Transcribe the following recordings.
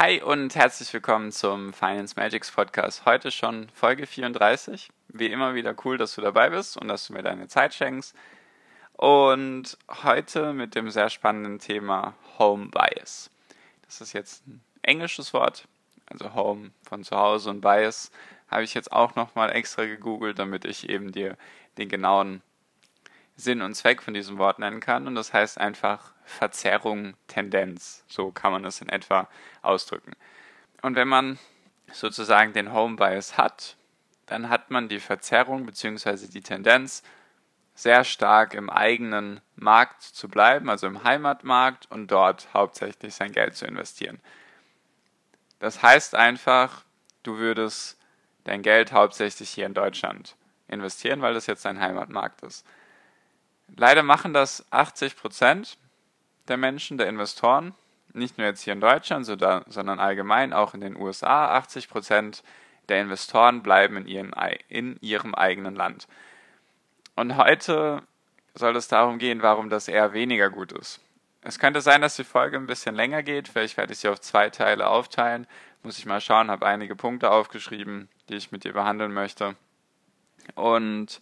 Hi und herzlich willkommen zum Finance Magics Podcast. Heute schon Folge 34. Wie immer wieder cool, dass du dabei bist und dass du mir deine Zeit schenkst. Und heute mit dem sehr spannenden Thema Home Bias. Das ist jetzt ein englisches Wort, also Home von zu Hause und Bias habe ich jetzt auch nochmal extra gegoogelt, damit ich eben dir den genauen Sinn und Zweck von diesem Wort nennen kann. Und das heißt einfach Verzerrung, Tendenz. So kann man es in etwa ausdrücken. Und wenn man sozusagen den Home Bias hat, dann hat man die Verzerrung bzw. die Tendenz, sehr stark im eigenen Markt zu bleiben, also im Heimatmarkt und dort hauptsächlich sein Geld zu investieren. Das heißt einfach, du würdest dein Geld hauptsächlich hier in Deutschland investieren, weil das jetzt dein Heimatmarkt ist. Leider machen das 80 Prozent der Menschen, der Investoren, nicht nur jetzt hier in Deutschland, sondern allgemein auch in den USA. 80 Prozent der Investoren bleiben in, ihren, in ihrem eigenen Land. Und heute soll es darum gehen, warum das eher weniger gut ist. Es könnte sein, dass die Folge ein bisschen länger geht. Vielleicht werde ich sie auf zwei Teile aufteilen. Muss ich mal schauen, habe einige Punkte aufgeschrieben, die ich mit dir behandeln möchte. Und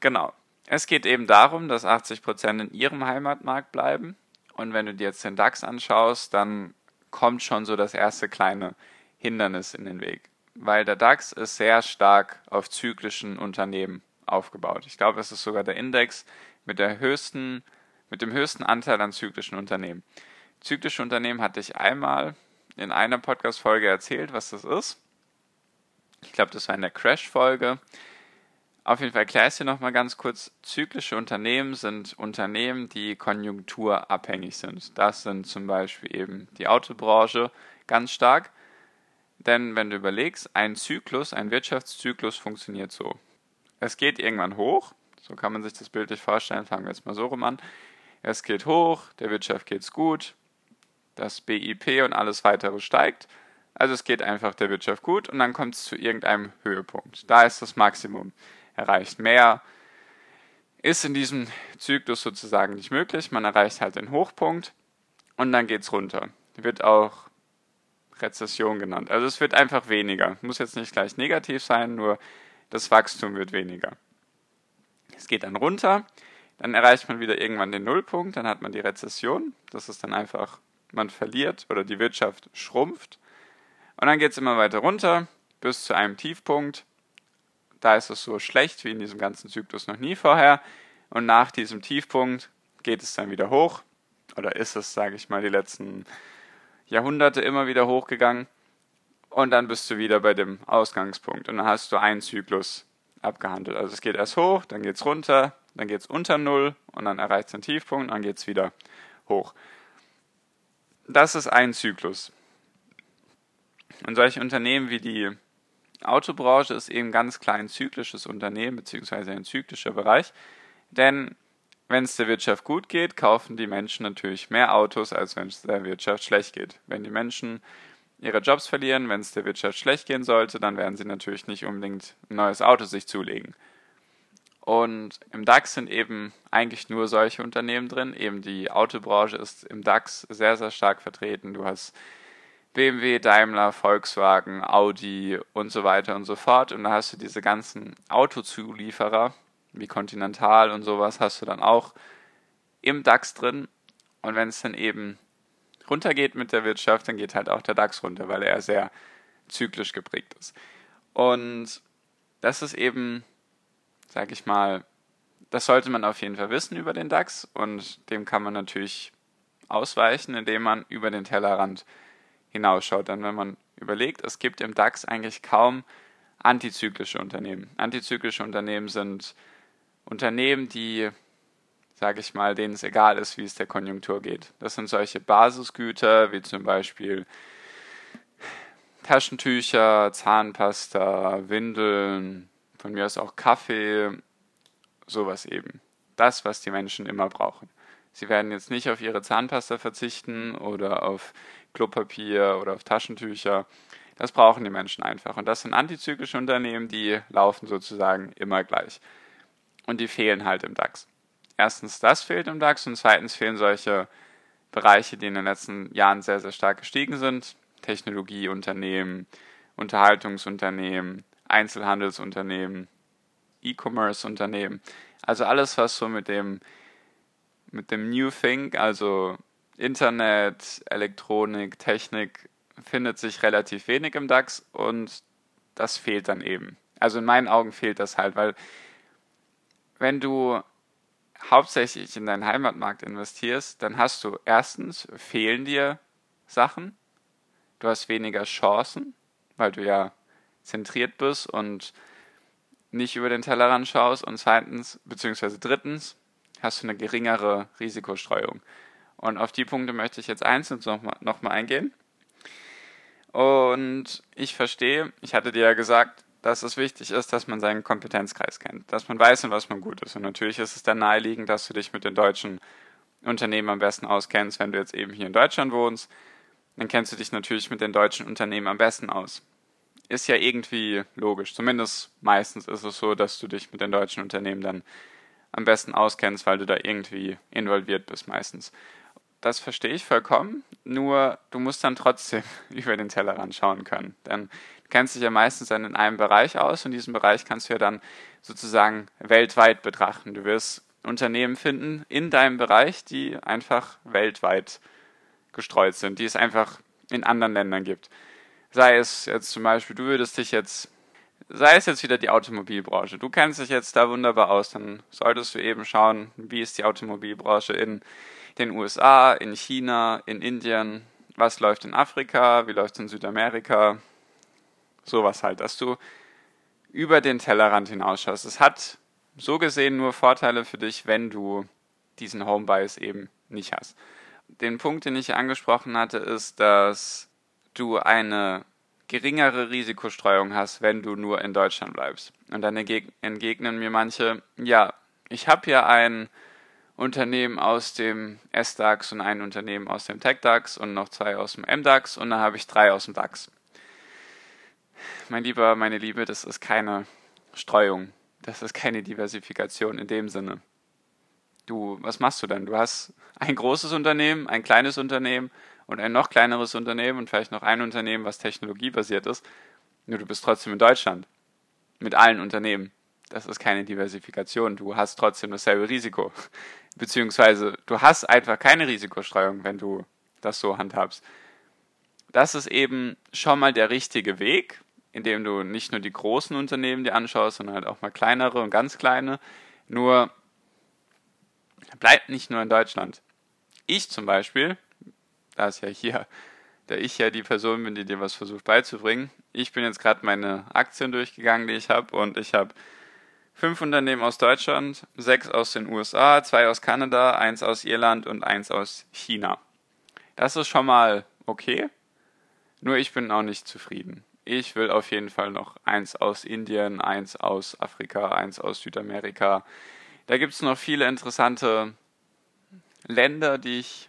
genau, es geht eben darum, dass 80% in ihrem Heimatmarkt bleiben. Und wenn du dir jetzt den DAX anschaust, dann kommt schon so das erste kleine Hindernis in den Weg. Weil der DAX ist sehr stark auf zyklischen Unternehmen aufgebaut. Ich glaube, es ist sogar der Index mit, der höchsten, mit dem höchsten Anteil an zyklischen Unternehmen. Zyklische Unternehmen hatte ich einmal in einer Podcast-Folge erzählt, was das ist. Ich glaube, das war in der Crash-Folge. Auf jeden Fall erkläre ich dir nochmal ganz kurz. Zyklische Unternehmen sind Unternehmen, die konjunkturabhängig sind. Das sind zum Beispiel eben die Autobranche ganz stark. Denn wenn du überlegst, ein Zyklus, ein Wirtschaftszyklus funktioniert so. Es geht irgendwann hoch, so kann man sich das bildlich vorstellen, fangen wir jetzt mal so rum an. Es geht hoch, der Wirtschaft geht's gut, das BIP und alles weitere steigt. Also es geht einfach der Wirtschaft gut und dann kommt es zu irgendeinem Höhepunkt. Da ist das Maximum erreicht. Mehr ist in diesem Zyklus sozusagen nicht möglich. Man erreicht halt den Hochpunkt und dann geht es runter. Wird auch Rezession genannt. Also es wird einfach weniger. Muss jetzt nicht gleich negativ sein, nur das Wachstum wird weniger. Es geht dann runter, dann erreicht man wieder irgendwann den Nullpunkt, dann hat man die Rezession. Das ist dann einfach, man verliert oder die Wirtschaft schrumpft. Und dann geht es immer weiter runter bis zu einem Tiefpunkt da ist es so schlecht wie in diesem ganzen Zyklus noch nie vorher. Und nach diesem Tiefpunkt geht es dann wieder hoch. Oder ist es, sage ich mal, die letzten Jahrhunderte immer wieder hochgegangen. Und dann bist du wieder bei dem Ausgangspunkt. Und dann hast du einen Zyklus abgehandelt. Also es geht erst hoch, dann geht es runter, dann geht es unter Null und dann erreicht es einen Tiefpunkt und dann geht es wieder hoch. Das ist ein Zyklus. Und solche Unternehmen wie die Autobranche ist eben ganz klar ein zyklisches Unternehmen, beziehungsweise ein zyklischer Bereich. Denn wenn es der Wirtschaft gut geht, kaufen die Menschen natürlich mehr Autos, als wenn es der Wirtschaft schlecht geht. Wenn die Menschen ihre Jobs verlieren, wenn es der Wirtschaft schlecht gehen sollte, dann werden sie natürlich nicht unbedingt ein neues Auto sich zulegen. Und im DAX sind eben eigentlich nur solche Unternehmen drin. Eben die Autobranche ist im DAX sehr, sehr stark vertreten. Du hast BMW, Daimler, Volkswagen, Audi und so weiter und so fort. Und da hast du diese ganzen Autozulieferer wie Continental und sowas hast du dann auch im DAX drin. Und wenn es dann eben runtergeht mit der Wirtschaft, dann geht halt auch der DAX runter, weil er sehr zyklisch geprägt ist. Und das ist eben, sag ich mal, das sollte man auf jeden Fall wissen über den DAX und dem kann man natürlich ausweichen, indem man über den Tellerrand hinausschaut. Dann, wenn man überlegt, es gibt im DAX eigentlich kaum antizyklische Unternehmen. Antizyklische Unternehmen sind Unternehmen, die, sage ich mal, denen es egal ist, wie es der Konjunktur geht. Das sind solche Basisgüter wie zum Beispiel Taschentücher, Zahnpasta, Windeln, von mir aus auch Kaffee, sowas eben. Das, was die Menschen immer brauchen. Sie werden jetzt nicht auf ihre Zahnpasta verzichten oder auf Klopapier oder auf Taschentücher. Das brauchen die Menschen einfach. Und das sind antizyklische Unternehmen, die laufen sozusagen immer gleich. Und die fehlen halt im DAX. Erstens, das fehlt im DAX und zweitens fehlen solche Bereiche, die in den letzten Jahren sehr, sehr stark gestiegen sind. Technologieunternehmen, Unterhaltungsunternehmen, Einzelhandelsunternehmen, E-Commerce-Unternehmen. Also alles, was so mit dem, mit dem New Thing, also Internet, Elektronik, Technik, findet sich relativ wenig im DAX und das fehlt dann eben. Also in meinen Augen fehlt das halt, weil wenn du hauptsächlich in deinen Heimatmarkt investierst, dann hast du erstens fehlen dir Sachen, du hast weniger Chancen, weil du ja zentriert bist und nicht über den Tellerrand schaust und zweitens, beziehungsweise drittens, hast du eine geringere Risikostreuung. Und auf die Punkte möchte ich jetzt einzeln nochmal noch mal eingehen. Und ich verstehe, ich hatte dir ja gesagt, dass es wichtig ist, dass man seinen Kompetenzkreis kennt, dass man weiß, in was man gut ist. Und natürlich ist es dann naheliegend, dass du dich mit den deutschen Unternehmen am besten auskennst, wenn du jetzt eben hier in Deutschland wohnst. Dann kennst du dich natürlich mit den deutschen Unternehmen am besten aus. Ist ja irgendwie logisch. Zumindest meistens ist es so, dass du dich mit den deutschen Unternehmen dann am besten auskennst, weil du da irgendwie involviert bist meistens. Das verstehe ich vollkommen, nur du musst dann trotzdem über den Tellerrand schauen können. Denn du kennst dich ja meistens dann in einem Bereich aus und diesen Bereich kannst du ja dann sozusagen weltweit betrachten. Du wirst Unternehmen finden in deinem Bereich, die einfach weltweit gestreut sind, die es einfach in anderen Ländern gibt. Sei es jetzt zum Beispiel, du würdest dich jetzt, sei es jetzt wieder die Automobilbranche, du kennst dich jetzt da wunderbar aus, dann solltest du eben schauen, wie ist die Automobilbranche in den USA, in China, in Indien, was läuft in Afrika, wie läuft es in Südamerika, sowas halt, dass du über den Tellerrand hinausschaust. Es hat so gesehen nur Vorteile für dich, wenn du diesen Home Bias eben nicht hast. Den Punkt, den ich angesprochen hatte, ist, dass du eine geringere Risikostreuung hast, wenn du nur in Deutschland bleibst. Und dann entgegnen mir manche, ja, ich habe ja ein Unternehmen aus dem S-DAX und ein Unternehmen aus dem Tech-DAX und noch zwei aus dem M-DAX und dann habe ich drei aus dem DAX. Mein Lieber, meine Liebe, das ist keine Streuung. Das ist keine Diversifikation in dem Sinne. Du, was machst du dann? Du hast ein großes Unternehmen, ein kleines Unternehmen und ein noch kleineres Unternehmen und vielleicht noch ein Unternehmen, was technologiebasiert ist. Nur du bist trotzdem in Deutschland. Mit allen Unternehmen. Das ist keine Diversifikation. Du hast trotzdem dasselbe Risiko beziehungsweise du hast einfach keine Risikostreuung, wenn du das so handhabst. Das ist eben schon mal der richtige Weg, indem du nicht nur die großen Unternehmen dir anschaust, sondern halt auch mal kleinere und ganz kleine. Nur bleibt nicht nur in Deutschland. Ich zum Beispiel, da ist ja hier, da ich ja die Person bin, die dir was versucht beizubringen, ich bin jetzt gerade meine Aktien durchgegangen, die ich habe, und ich habe Fünf Unternehmen aus Deutschland, sechs aus den USA, zwei aus Kanada, eins aus Irland und eins aus China. Das ist schon mal okay, nur ich bin auch nicht zufrieden. Ich will auf jeden Fall noch eins aus Indien, eins aus Afrika, eins aus Südamerika. Da gibt es noch viele interessante Länder, die ich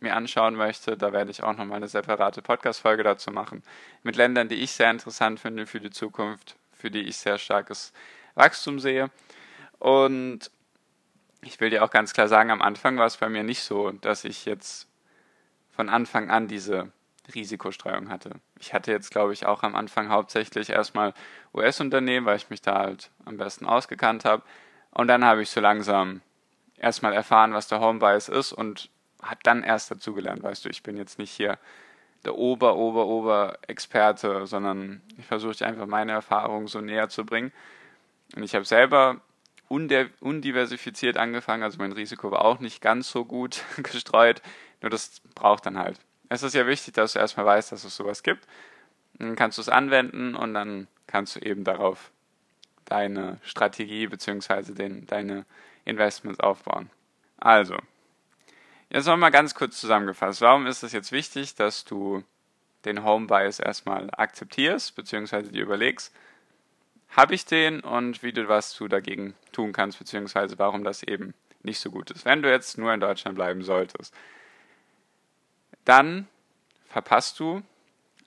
mir anschauen möchte. Da werde ich auch nochmal eine separate Podcast-Folge dazu machen. Mit Ländern, die ich sehr interessant finde für die Zukunft, für die ich sehr starkes Wachstum sehe. Und ich will dir auch ganz klar sagen, am Anfang war es bei mir nicht so, dass ich jetzt von Anfang an diese Risikostreuung hatte. Ich hatte jetzt, glaube ich, auch am Anfang hauptsächlich erstmal US-Unternehmen, weil ich mich da halt am besten ausgekannt habe. Und dann habe ich so langsam erstmal erfahren, was der Home Bias ist und hat dann erst dazugelernt. Weißt du, ich bin jetzt nicht hier der Ober, Ober, Ober Experte, sondern ich versuche einfach meine Erfahrungen so näher zu bringen. Und ich habe selber undiversifiziert angefangen, also mein Risiko war auch nicht ganz so gut gestreut, nur das braucht dann halt. Es ist ja wichtig, dass du erstmal weißt, dass es sowas gibt. Dann kannst du es anwenden und dann kannst du eben darauf deine Strategie bzw. deine Investments aufbauen. Also, jetzt nochmal ganz kurz zusammengefasst. Warum ist es jetzt wichtig, dass du den Home Bias erstmal akzeptierst, beziehungsweise dir überlegst, habe ich den und wie du was du dagegen tun kannst, beziehungsweise warum das eben nicht so gut ist. Wenn du jetzt nur in Deutschland bleiben solltest, dann verpasst du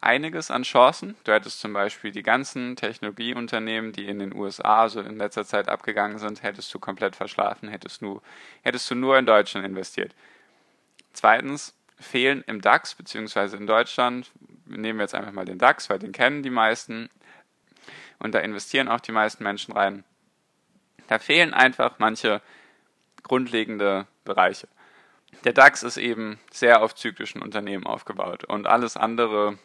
einiges an Chancen. Du hättest zum Beispiel die ganzen Technologieunternehmen, die in den USA so in letzter Zeit abgegangen sind, hättest du komplett verschlafen, hättest, nur, hättest du nur in Deutschland investiert. Zweitens fehlen im DAX beziehungsweise in Deutschland, nehmen wir jetzt einfach mal den DAX, weil den kennen die meisten und da investieren auch die meisten Menschen rein. Da fehlen einfach manche grundlegende Bereiche. Der DAX ist eben sehr auf zyklischen Unternehmen aufgebaut und alles andere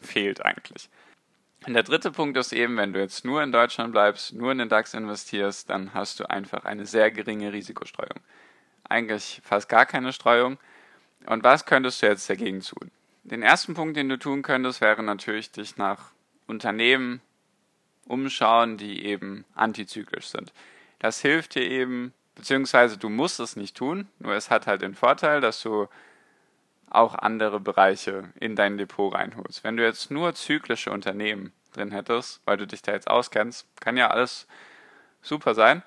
fehlt eigentlich. Und der dritte Punkt ist eben, wenn du jetzt nur in Deutschland bleibst, nur in den DAX investierst, dann hast du einfach eine sehr geringe Risikostreuung. Eigentlich fast gar keine Streuung. Und was könntest du jetzt dagegen tun? Den ersten Punkt, den du tun könntest, wäre natürlich, dich nach Unternehmen umschauen, die eben antizyklisch sind. Das hilft dir eben, beziehungsweise du musst es nicht tun, nur es hat halt den Vorteil, dass du auch andere Bereiche in dein Depot reinholst. Wenn du jetzt nur zyklische Unternehmen drin hättest, weil du dich da jetzt auskennst, kann ja alles super sein,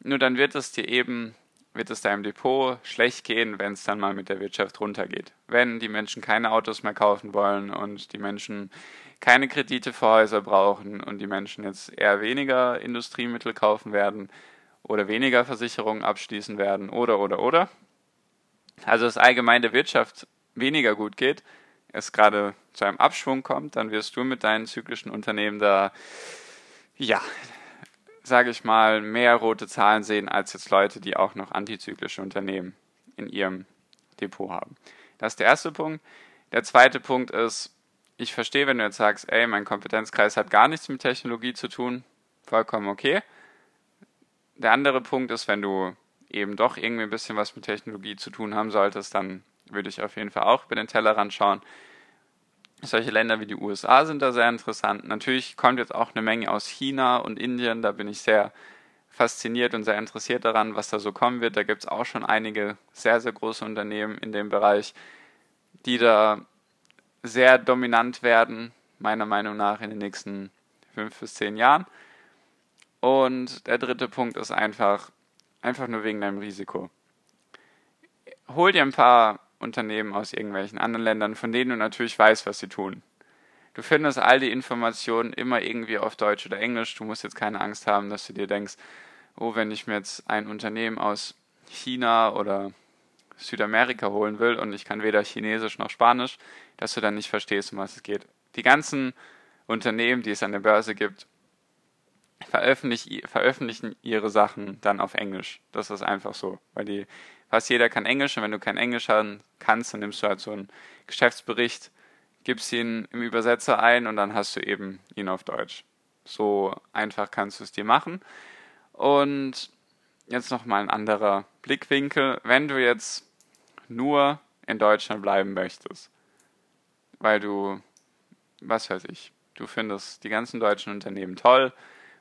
nur dann wird es dir eben, wird es deinem Depot schlecht gehen, wenn es dann mal mit der Wirtschaft runtergeht. Wenn die Menschen keine Autos mehr kaufen wollen und die Menschen keine Kredite für Häuser brauchen und die Menschen jetzt eher weniger Industriemittel kaufen werden oder weniger Versicherungen abschließen werden oder oder oder. Also das allgemeine Wirtschaft weniger gut geht, es gerade zu einem Abschwung kommt, dann wirst du mit deinen zyklischen Unternehmen da, ja, sage ich mal, mehr rote Zahlen sehen als jetzt Leute, die auch noch antizyklische Unternehmen in ihrem Depot haben. Das ist der erste Punkt. Der zweite Punkt ist, ich verstehe, wenn du jetzt sagst, ey, mein Kompetenzkreis hat gar nichts mit Technologie zu tun, vollkommen okay. Der andere Punkt ist, wenn du eben doch irgendwie ein bisschen was mit Technologie zu tun haben solltest, dann würde ich auf jeden Fall auch über den Tellerrand schauen. Solche Länder wie die USA sind da sehr interessant. Natürlich kommt jetzt auch eine Menge aus China und Indien. Da bin ich sehr fasziniert und sehr interessiert daran, was da so kommen wird. Da gibt es auch schon einige sehr, sehr große Unternehmen in dem Bereich, die da sehr dominant werden, meiner Meinung nach, in den nächsten fünf bis zehn Jahren. Und der dritte Punkt ist einfach, einfach nur wegen deinem Risiko. Hol dir ein paar Unternehmen aus irgendwelchen anderen Ländern, von denen du natürlich weißt, was sie tun. Du findest all die Informationen immer irgendwie auf Deutsch oder Englisch. Du musst jetzt keine Angst haben, dass du dir denkst, oh, wenn ich mir jetzt ein Unternehmen aus China oder Südamerika holen will und ich kann weder Chinesisch noch Spanisch, dass du dann nicht verstehst, um was es geht. Die ganzen Unternehmen, die es an der Börse gibt, veröffentlichen ihre Sachen dann auf Englisch. Das ist einfach so, weil die fast jeder kann Englisch und wenn du kein Englisch kannst, dann nimmst du halt so einen Geschäftsbericht, gibst ihn im Übersetzer ein und dann hast du eben ihn auf Deutsch. So einfach kannst du es dir machen. Und jetzt nochmal ein anderer Blickwinkel. Wenn du jetzt nur in Deutschland bleiben möchtest, weil du, was weiß ich, du findest die ganzen deutschen Unternehmen toll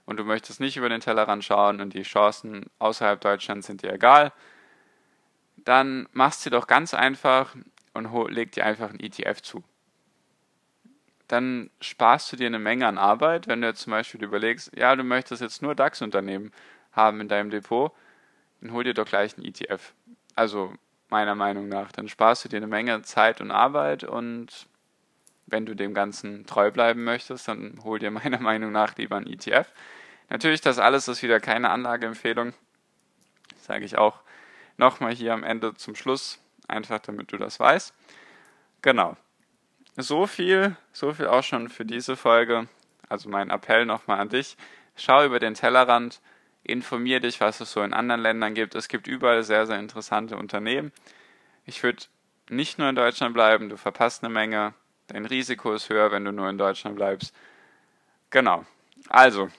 und du möchtest nicht über den Tellerrand schauen und die Chancen außerhalb Deutschlands sind dir egal, dann machst du doch ganz einfach und leg dir einfach ein ETF zu. Dann sparst du dir eine Menge an Arbeit, wenn du jetzt zum Beispiel überlegst, ja, du möchtest jetzt nur DAX-Unternehmen haben in deinem Depot, dann hol dir doch gleich ein ETF. Also meiner Meinung nach, dann sparst du dir eine Menge Zeit und Arbeit und wenn du dem Ganzen treu bleiben möchtest, dann hol dir meiner Meinung nach lieber ein ETF. Natürlich, das alles ist wieder keine Anlageempfehlung, sage ich auch nochmal hier am Ende zum Schluss, einfach damit du das weißt. Genau. So viel, so viel auch schon für diese Folge. Also mein Appell nochmal an dich. Schau über den Tellerrand, informier dich, was es so in anderen Ländern gibt. Es gibt überall sehr, sehr interessante Unternehmen. Ich würde nicht nur in Deutschland bleiben, du verpasst eine Menge. Dein Risiko ist höher, wenn du nur in Deutschland bleibst. Genau. Also,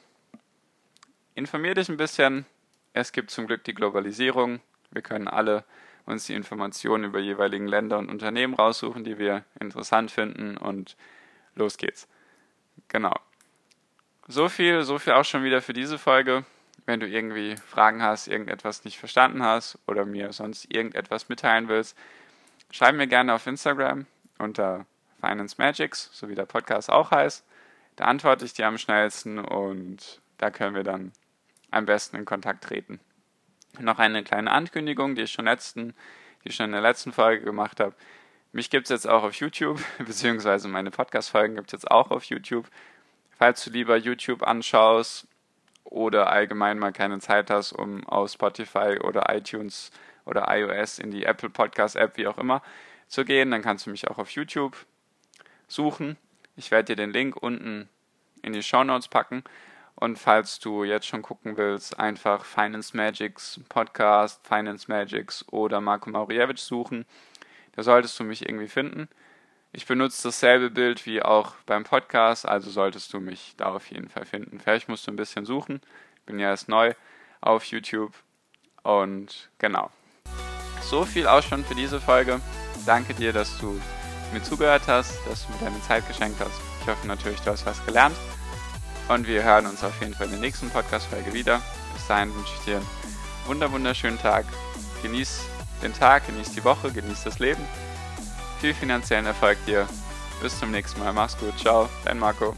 informier dich ein bisschen. Es gibt zum Glück die Globalisierung. Wir können alle uns die Informationen über jeweiligen Länder und Unternehmen raussuchen, die wir interessant finden und los geht's. Genau. So viel, so viel auch schon wieder für diese Folge. wenn du irgendwie Fragen hast, irgendetwas nicht verstanden hast oder mir sonst irgendetwas mitteilen willst, schreib mir gerne auf Instagram unter Finance Magics, so wie der Podcast auch heißt. Da antworte ich dir am schnellsten und da können wir dann am besten in Kontakt treten. Noch eine kleine Ankündigung, die ich schon, letzten, die ich schon in der letzten Folge gemacht habe. Mich gibt es jetzt auch auf YouTube, beziehungsweise meine Podcast-Folgen gibt es jetzt auch auf YouTube. Falls du lieber YouTube anschaust oder allgemein mal keine Zeit hast, um auf Spotify oder iTunes oder iOS in die Apple Podcast App, wie auch immer, zu gehen, dann kannst du mich auch auf YouTube suchen. Ich werde dir den Link unten in die Show Notes packen. Und falls du jetzt schon gucken willst, einfach Finance Magics Podcast, Finance Magics oder Marco Mauriewicz suchen. Da solltest du mich irgendwie finden. Ich benutze dasselbe Bild wie auch beim Podcast, also solltest du mich da auf jeden Fall finden. Vielleicht musst du ein bisschen suchen. Ich bin ja erst neu auf YouTube. Und genau. So viel auch schon für diese Folge. Danke dir, dass du mir zugehört hast, dass du mir deine Zeit geschenkt hast. Ich hoffe natürlich, du hast was gelernt. Und wir hören uns auf jeden Fall in der nächsten Podcast-Folge wieder. Bis dahin wünsche ich dir einen wunderschönen Tag. Genieß den Tag, genieß die Woche, genieß das Leben. Viel finanziellen Erfolg dir. Bis zum nächsten Mal. Mach's gut. Ciao. Dein Marco.